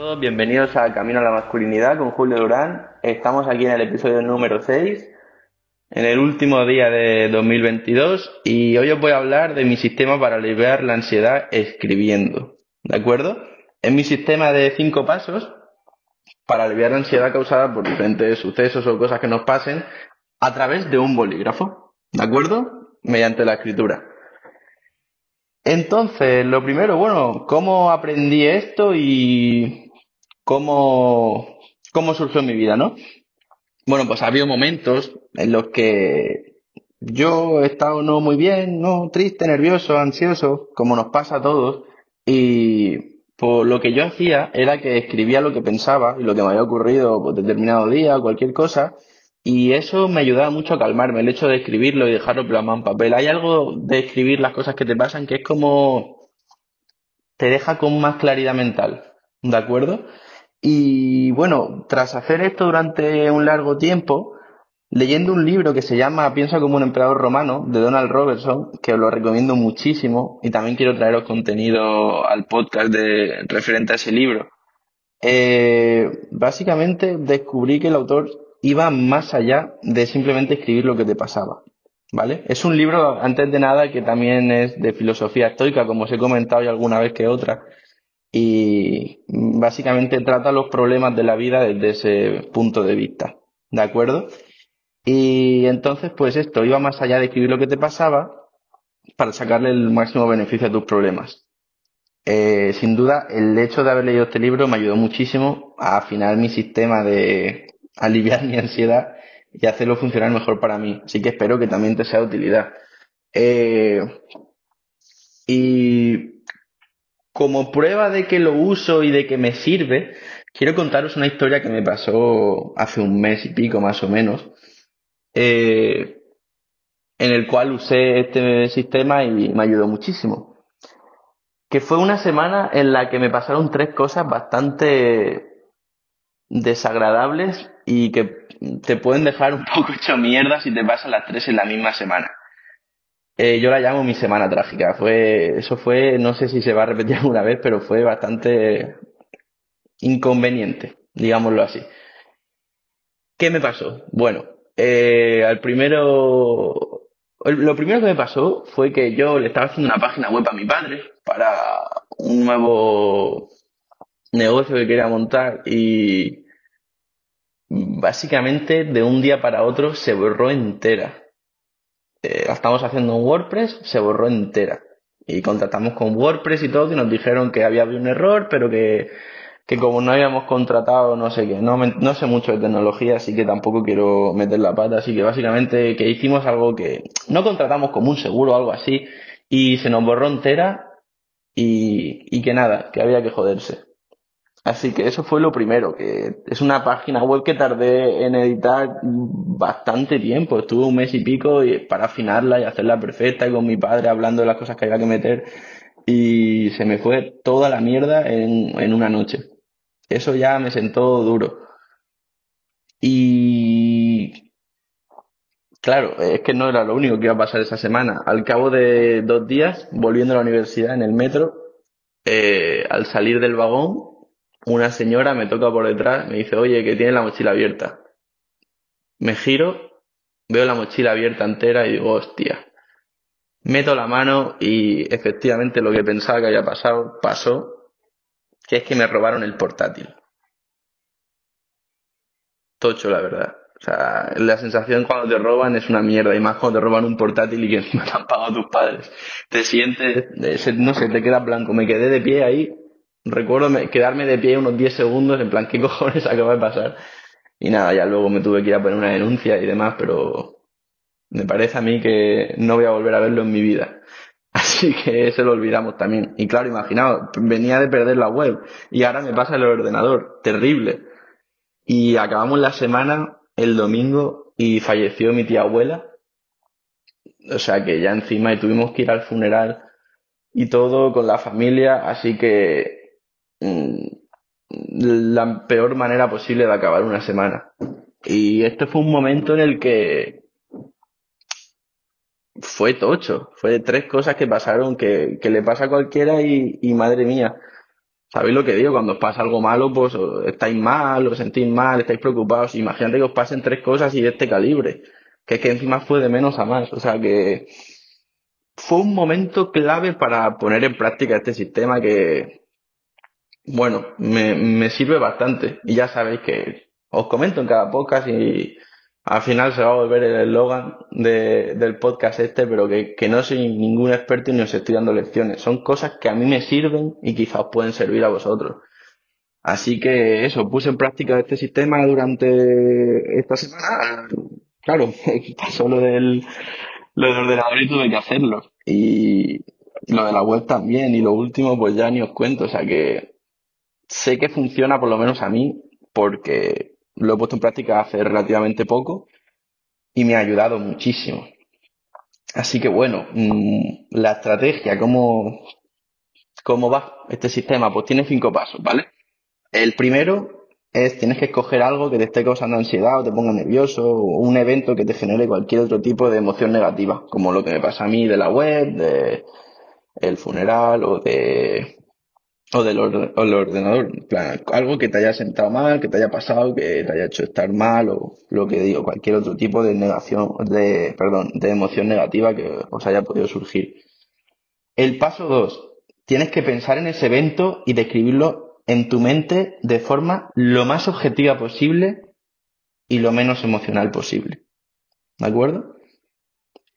todos, bienvenidos a Camino a la Masculinidad con Julio Durán. Estamos aquí en el episodio número 6, en el último día de 2022, y hoy os voy a hablar de mi sistema para aliviar la ansiedad escribiendo. ¿De acuerdo? Es mi sistema de cinco pasos para aliviar la ansiedad causada por diferentes sucesos o cosas que nos pasen a través de un bolígrafo. ¿De acuerdo? Mediante la escritura. Entonces, lo primero, bueno, ¿cómo aprendí esto y cómo, cómo surgió mi vida, ¿no? Bueno, pues ha habido momentos en los que yo he estado no muy bien, no triste, nervioso, ansioso, como nos pasa a todos, y pues lo que yo hacía era que escribía lo que pensaba y lo que me había ocurrido por determinado día, cualquier cosa, y eso me ayudaba mucho a calmarme, el hecho de escribirlo y dejarlo plasmado en papel. Hay algo de escribir las cosas que te pasan que es como te deja con más claridad mental, ¿de acuerdo? Y bueno, tras hacer esto durante un largo tiempo, leyendo un libro que se llama Piensa como un emperador romano, de Donald Robertson, que os lo recomiendo muchísimo, y también quiero traeros contenido al podcast de referente a ese libro. Eh, básicamente descubrí que el autor iba más allá de simplemente escribir lo que te pasaba. ¿Vale? Es un libro, antes de nada, que también es de filosofía estoica, como os he comentado ya alguna vez que otra y básicamente trata los problemas de la vida desde ese punto de vista, ¿de acuerdo? Y entonces, pues esto iba más allá de escribir lo que te pasaba para sacarle el máximo beneficio a tus problemas. Eh, sin duda, el hecho de haber leído este libro me ayudó muchísimo a afinar mi sistema de aliviar mi ansiedad y hacerlo funcionar mejor para mí. Así que espero que también te sea de utilidad. Eh, y como prueba de que lo uso y de que me sirve, quiero contaros una historia que me pasó hace un mes y pico más o menos, eh, en el cual usé este sistema y me ayudó muchísimo. Que fue una semana en la que me pasaron tres cosas bastante desagradables y que te pueden dejar un poco hecho mierda si te pasan las tres en la misma semana. Eh, yo la llamo mi semana trágica. Fue, eso fue, no sé si se va a repetir alguna vez, pero fue bastante inconveniente, digámoslo así. ¿Qué me pasó? Bueno, eh, al primero, lo primero que me pasó fue que yo le estaba haciendo una página web a mi padre para un nuevo negocio que quería montar y básicamente de un día para otro se borró entera eh, estamos haciendo en WordPress, se borró entera. Y contratamos con WordPress y todo y nos dijeron que había habido un error, pero que, que como no habíamos contratado, no sé qué, no, no sé mucho de tecnología, así que tampoco quiero meter la pata, así que básicamente que hicimos algo que no contratamos como un seguro o algo así, y se nos borró entera y, y que nada, que había que joderse. Así que eso fue lo primero, que es una página web que tardé en editar bastante tiempo, estuve un mes y pico para afinarla y hacerla perfecta y con mi padre hablando de las cosas que había que meter y se me fue toda la mierda en, en una noche. Eso ya me sentó duro. Y claro, es que no era lo único que iba a pasar esa semana. Al cabo de dos días, volviendo a la universidad en el metro, eh, al salir del vagón, una señora me toca por detrás, me dice, oye, que tiene la mochila abierta. Me giro, veo la mochila abierta entera y digo, hostia. Meto la mano y efectivamente lo que pensaba que había pasado, pasó, que es que me robaron el portátil. Tocho, la verdad. O sea, la sensación cuando te roban es una mierda, y más cuando te roban un portátil y que no te han pagado tus padres. Te sientes, no sé, te quedas blanco. Me quedé de pie ahí recuerdo quedarme de pie unos 10 segundos, en plan, ¿qué cojones acaba de pasar? Y nada, ya luego me tuve que ir a poner una denuncia y demás, pero me parece a mí que no voy a volver a verlo en mi vida. Así que se lo olvidamos también. Y claro, imaginaos, venía de perder la web y ahora me pasa el ordenador. Terrible. Y acabamos la semana el domingo y falleció mi tía abuela. O sea que ya encima y tuvimos que ir al funeral y todo con la familia, así que la peor manera posible de acabar una semana. Y este fue un momento en el que fue tocho, fue tres cosas que pasaron que, que le pasa a cualquiera y, y madre mía. ¿Sabéis lo que digo? Cuando os pasa algo malo, pues estáis mal, os sentís mal, estáis preocupados. Imagínate que os pasen tres cosas y de este calibre. Que es que encima fue de menos a más. O sea que fue un momento clave para poner en práctica este sistema que, bueno, me, me sirve bastante. Y ya sabéis que os comento en cada podcast y al final se va a volver el eslogan de, del podcast este, pero que, que, no soy ningún experto ni os estoy dando lecciones. Son cosas que a mí me sirven y quizás pueden servir a vosotros. Así que eso, puse en práctica este sistema durante esta semana. Claro, pasó lo del, lo del ordenador y tuve que hacerlo. Y lo de la web también. Y lo último, pues ya ni os cuento. O sea que sé que funciona por lo menos a mí porque lo he puesto en práctica hace relativamente poco y me ha ayudado muchísimo. Así que bueno, mm, la estrategia, ¿cómo, cómo va este sistema? Pues tiene cinco pasos, ¿vale? El primero es tienes que escoger algo que te esté causando ansiedad o te ponga nervioso o un evento que te genere cualquier otro tipo de emoción negativa, como lo que me pasa a mí de la web, de el funeral o de o del ordenador, algo que te haya sentado mal, que te haya pasado, que te haya hecho estar mal o lo que digo, cualquier otro tipo de negación, de, perdón, de emoción negativa que os haya podido surgir. El paso dos, tienes que pensar en ese evento y describirlo en tu mente de forma lo más objetiva posible y lo menos emocional posible. ¿De acuerdo?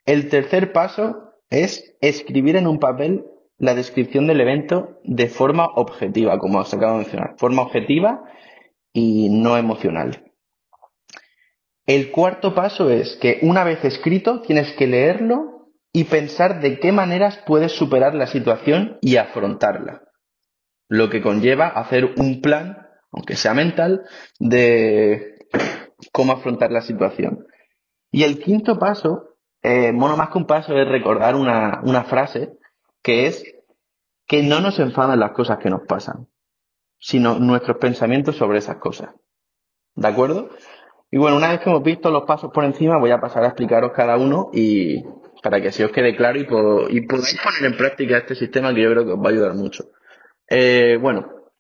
El tercer paso es escribir en un papel la descripción del evento de forma objetiva, como os acabo de mencionar, forma objetiva y no emocional. El cuarto paso es que una vez escrito tienes que leerlo y pensar de qué maneras puedes superar la situación y afrontarla. Lo que conlleva hacer un plan, aunque sea mental, de cómo afrontar la situación. Y el quinto paso, eh, más que un paso es recordar una, una frase que es que no nos enfadan las cosas que nos pasan, sino nuestros pensamientos sobre esas cosas. ¿De acuerdo? Y bueno, una vez que hemos visto los pasos por encima, voy a pasar a explicaros cada uno y para que se os quede claro y, podáis poner en práctica este sistema que yo creo que os va a ayudar mucho. Eh, bueno,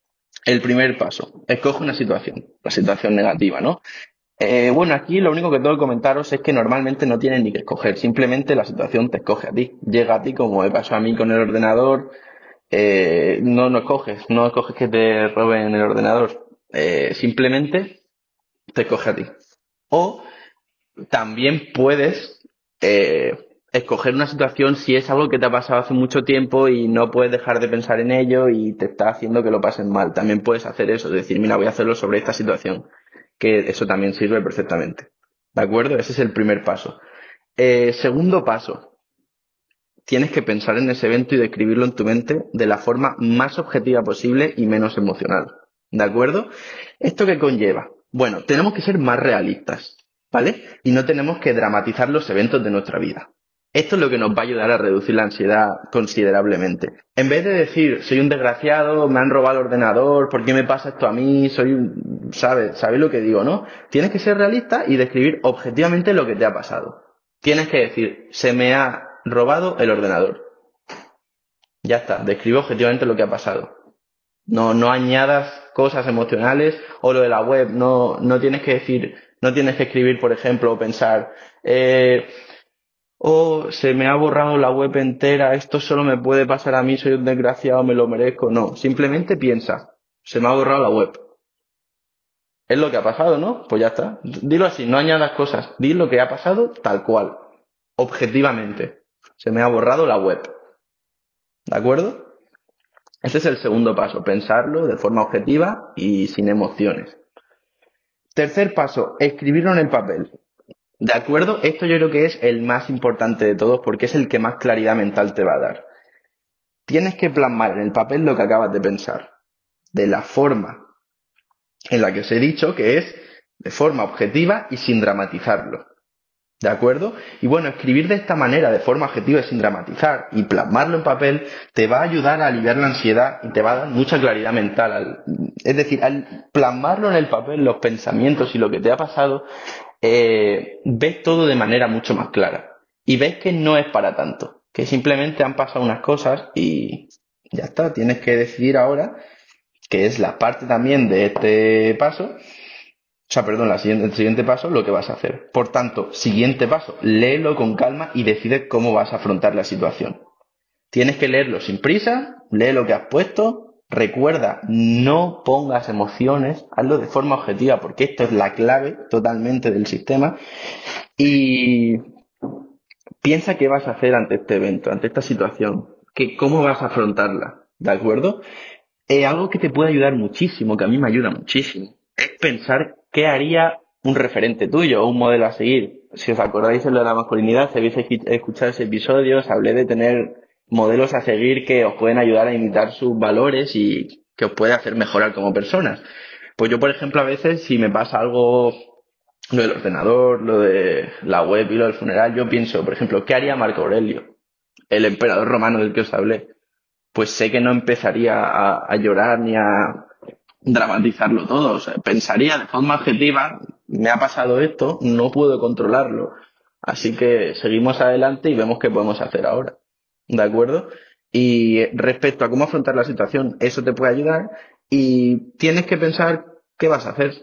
el primer paso, escoge una situación, la situación negativa, ¿no? Eh, bueno, aquí lo único que tengo que comentaros es que normalmente no tienes ni que escoger, simplemente la situación te escoge a ti, llega a ti como me pasó a mí con el ordenador, eh, no, no escoges, no escoges que te roben el ordenador, eh, simplemente te escoge a ti. O también puedes escoger una situación si es algo que te ha pasado hace mucho tiempo y no puedes dejar de pensar en ello y te está haciendo que lo pases mal. También puedes hacer eso, decir, mira, voy a hacerlo sobre esta situación que eso también sirve perfectamente. ¿De acuerdo? Ese es el primer paso. Eh, segundo paso, tienes que pensar en ese evento y describirlo en tu mente de la forma más objetiva posible y menos emocional. ¿De acuerdo? ¿Esto qué conlleva? Bueno, tenemos que ser más realistas, ¿vale? Y no tenemos que dramatizar los eventos de nuestra vida. Esto es lo que nos va a ayudar a reducir la ansiedad considerablemente. En vez de decir, soy un desgraciado, me han robado el ordenador, ¿por qué me pasa esto a mí? Soy un... ¿Sabes? ¿Sabes lo que digo, no? Tienes que ser realista y describir objetivamente lo que te ha pasado. Tienes que decir, se me ha robado el ordenador. Ya está, describe objetivamente lo que ha pasado. No, no añadas cosas emocionales o lo de la web, no, no tienes que decir, no tienes que escribir, por ejemplo, o pensar, eh, oh, se me ha borrado la web entera, esto solo me puede pasar a mí, soy un desgraciado, me lo merezco. No, simplemente piensa, se me ha borrado la web. Es lo que ha pasado, ¿no? Pues ya está. Dilo así, no añadas cosas. Di lo que ha pasado tal cual, objetivamente. Se me ha borrado la web. ¿De acuerdo? Este es el segundo paso, pensarlo de forma objetiva y sin emociones. Tercer paso, escribirlo en el papel. ¿De acuerdo? Esto yo creo que es el más importante de todos porque es el que más claridad mental te va a dar. Tienes que plasmar en el papel lo que acabas de pensar, de la forma en la que os he dicho que es de forma objetiva y sin dramatizarlo. ¿De acuerdo? Y bueno, escribir de esta manera, de forma objetiva y sin dramatizar, y plasmarlo en papel, te va a ayudar a aliviar la ansiedad y te va a dar mucha claridad mental. es decir, al plasmarlo en el papel, los pensamientos y lo que te ha pasado, eh, ves todo de manera mucho más clara. Y ves que no es para tanto, que simplemente han pasado unas cosas y ya está, tienes que decidir ahora que es la parte también de este paso, o sea, perdón, la el siguiente paso, lo que vas a hacer. Por tanto, siguiente paso, léelo con calma y decide cómo vas a afrontar la situación. Tienes que leerlo sin prisa, lee lo que has puesto, recuerda, no pongas emociones, hazlo de forma objetiva, porque esto es la clave totalmente del sistema. Y piensa qué vas a hacer ante este evento, ante esta situación, que, cómo vas a afrontarla, ¿de acuerdo? Es algo que te puede ayudar muchísimo, que a mí me ayuda muchísimo, es pensar qué haría un referente tuyo o un modelo a seguir. Si os acordáis en lo de la masculinidad, si habéis escuchado ese episodio, os hablé de tener modelos a seguir que os pueden ayudar a imitar sus valores y que os puede hacer mejorar como personas. Pues yo, por ejemplo, a veces si me pasa algo lo del ordenador, lo de la web y lo del funeral, yo pienso, por ejemplo, ¿qué haría Marco Aurelio? El emperador romano del que os hablé. Pues sé que no empezaría a, llorar ni a dramatizarlo todo. O sea, pensaría de forma objetiva, me ha pasado esto, no puedo controlarlo. Así que seguimos adelante y vemos qué podemos hacer ahora. ¿De acuerdo? Y respecto a cómo afrontar la situación, eso te puede ayudar y tienes que pensar qué vas a hacer.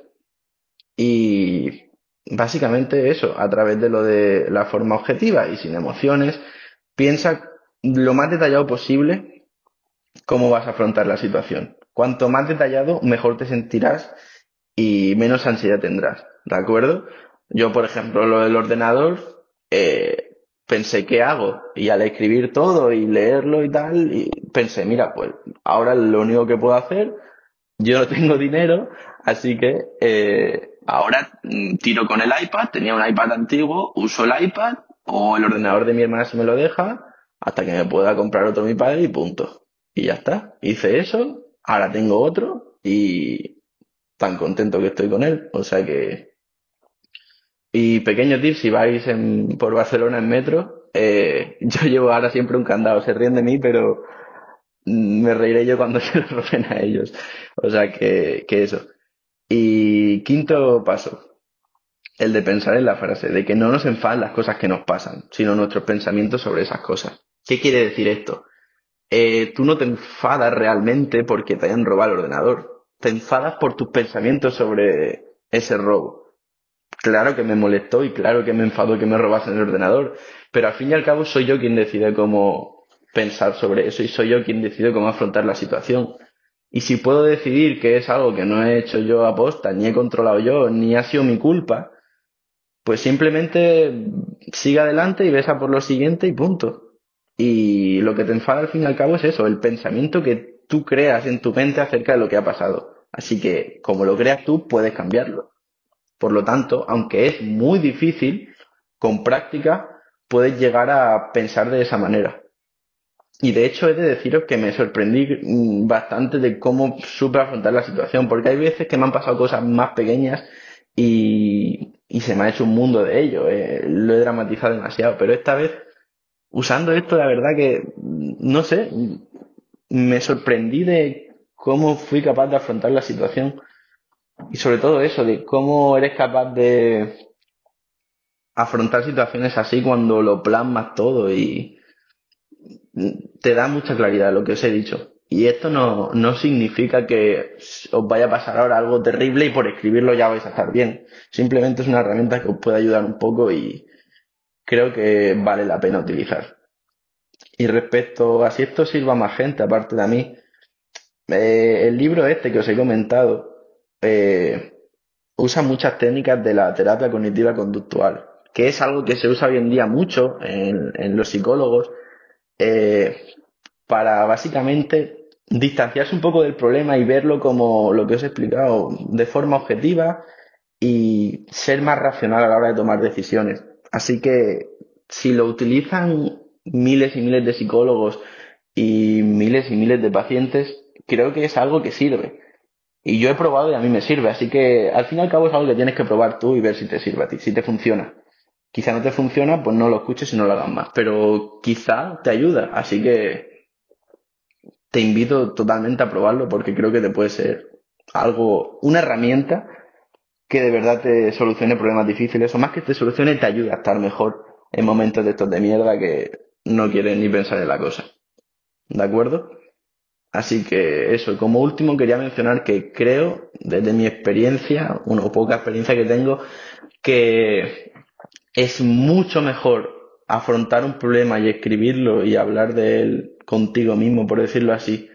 Y básicamente eso, a través de lo de la forma objetiva y sin emociones, piensa lo más detallado posible cómo vas a afrontar la situación. Cuanto más detallado, mejor te sentirás y menos ansiedad tendrás, ¿de acuerdo? Yo, por ejemplo, lo del ordenador, eh, pensé, ¿qué hago? Y al escribir todo y leerlo y tal, y pensé, mira, pues ahora lo único que puedo hacer, yo no tengo dinero, así que eh, Ahora mm, tiro con el iPad, tenía un iPad antiguo, uso el iPad o el ordenador de mi hermana si me lo deja hasta que me pueda comprar otro mi padre y punto. Y ya está. Hice eso, ahora tengo otro y tan contento que estoy con él. O sea que... Y pequeño tip, si vais por Barcelona en metro, eh, yo llevo ahora siempre un candado. Se ríen de mí, pero me reiré yo cuando se lo rompen a ellos. O sea que, que eso. Y quinto paso, el de pensar en la frase, de que no nos enfadan las cosas que nos pasan, sino nuestros pensamientos sobre esas cosas. ¿Qué quiere decir esto? Eh, tú no te enfadas realmente porque te hayan robado el ordenador. Te enfadas por tus pensamientos sobre ese robo. Claro que me molestó y claro que me enfadó que me robasen el ordenador, pero al fin y al cabo soy yo quien decide cómo pensar sobre eso y soy yo quien decide cómo afrontar la situación. Y si puedo decidir que es algo que no he hecho yo a posta, ni he controlado yo, ni ha sido mi culpa, pues simplemente sigue adelante y besa por lo siguiente y punto. Y lo que te enfada al fin y al cabo es eso, el pensamiento que tú creas en tu mente acerca de lo que ha pasado. Así que, como lo creas tú, puedes cambiarlo. Por lo tanto, aunque es muy difícil, con práctica puedes llegar a pensar de esa manera. Y de hecho he de deciros que me sorprendí mm, bastante de cómo supe afrontar la situación, porque hay veces que me han pasado cosas más pequeñas y, se me ha hecho un mundo de ello. Eh, lo he dramatizado demasiado, pero esta vez, usando esto, la verdad que, mm, no sé, me sorprendí de cómo fui capaz de afrontar la situación y sobre todo eso, de cómo eres capaz de afrontar situaciones así cuando lo plasmas todo y te da mucha claridad lo que os he dicho. Y esto no, no significa que os vaya a pasar ahora algo terrible y por escribirlo ya vais a estar bien. Simplemente es una herramienta que os puede ayudar un poco y creo que vale la pena utilizar. Y respecto a si esto sirva a más gente, aparte de a mí, eh, el libro este que os he comentado eh, usa muchas técnicas de la terapia cognitiva conductual, que es algo que se usa hoy en día mucho en, los psicólogos eh, para básicamente distanciarse un poco del problema y verlo como lo que os he explicado de forma objetiva y ser más racional a la hora de tomar decisiones. Así que si lo utilizan miles y miles de psicólogos y miles y miles de pacientes, creo que es algo que sirve. Y yo he probado y a mí me sirve, así que al fin y al cabo es algo que tienes que probar tú y ver si te sirve a ti, si te funciona quizá no te funciona, pues no lo escuches y no lo hagas más. Pero quizá te ayuda. Así que te invito totalmente a probarlo porque creo que te puede ser algo, una herramienta que de verdad te solucione problemas difíciles o más que te solucione te ayude a estar mejor en momentos de estos de mierda que no quieres ni pensar en la cosa. ¿De acuerdo? Así que eso, como último quería mencionar que creo, desde mi experiencia, una poca experiencia que tengo, que es mucho mejor afrontar un problema y escribirlo y hablar de él contigo mismo, por decirlo así,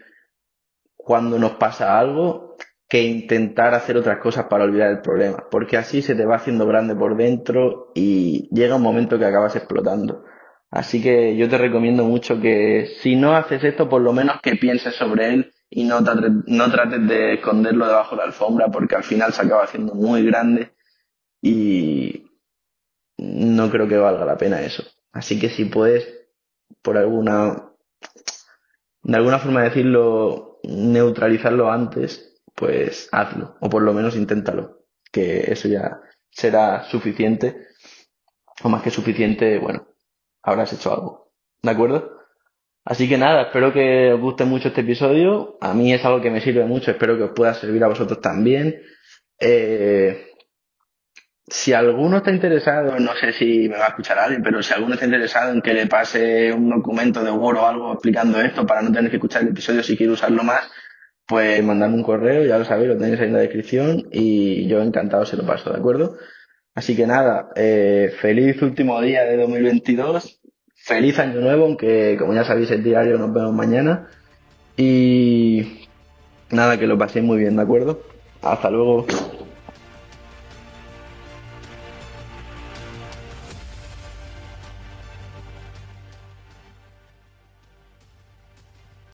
cuando nos pasa algo, que intentar hacer otras cosas para olvidar el problema, porque así se te va haciendo grande por dentro y llega un momento que acabas explotando. Así que yo te recomiendo mucho que si no haces esto, por lo menos que pienses sobre él y no, no trates de esconderlo debajo de la alfombra porque al final se acaba haciendo muy grande y no creo que valga la pena eso. Así que si puedes, por alguna, de alguna forma decirlo, neutralizarlo antes, pues hazlo, o por lo menos inténtalo, que eso ya será suficiente, o más que suficiente, bueno, habrás hecho algo. ¿De acuerdo? Así que nada, espero que os guste mucho este episodio. A mí es algo que me sirve mucho, espero que os pueda servir a vosotros también. Eh, si alguno está interesado, no sé si me va a escuchar alguien, pero si alguno está interesado en que le pase un documento de Word o algo explicando esto para no tener que escuchar el episodio si quiere usarlo más, pues mandadme un correo, ya lo sabéis, lo tenéis ahí en la descripción y yo encantado se lo paso, ¿de acuerdo? Así que nada, eh, feliz último día de 2022, feliz año nuevo, aunque como ya sabéis el diario nos vemos mañana. Y nada, que lo paséis muy bien, ¿de acuerdo? Hasta luego.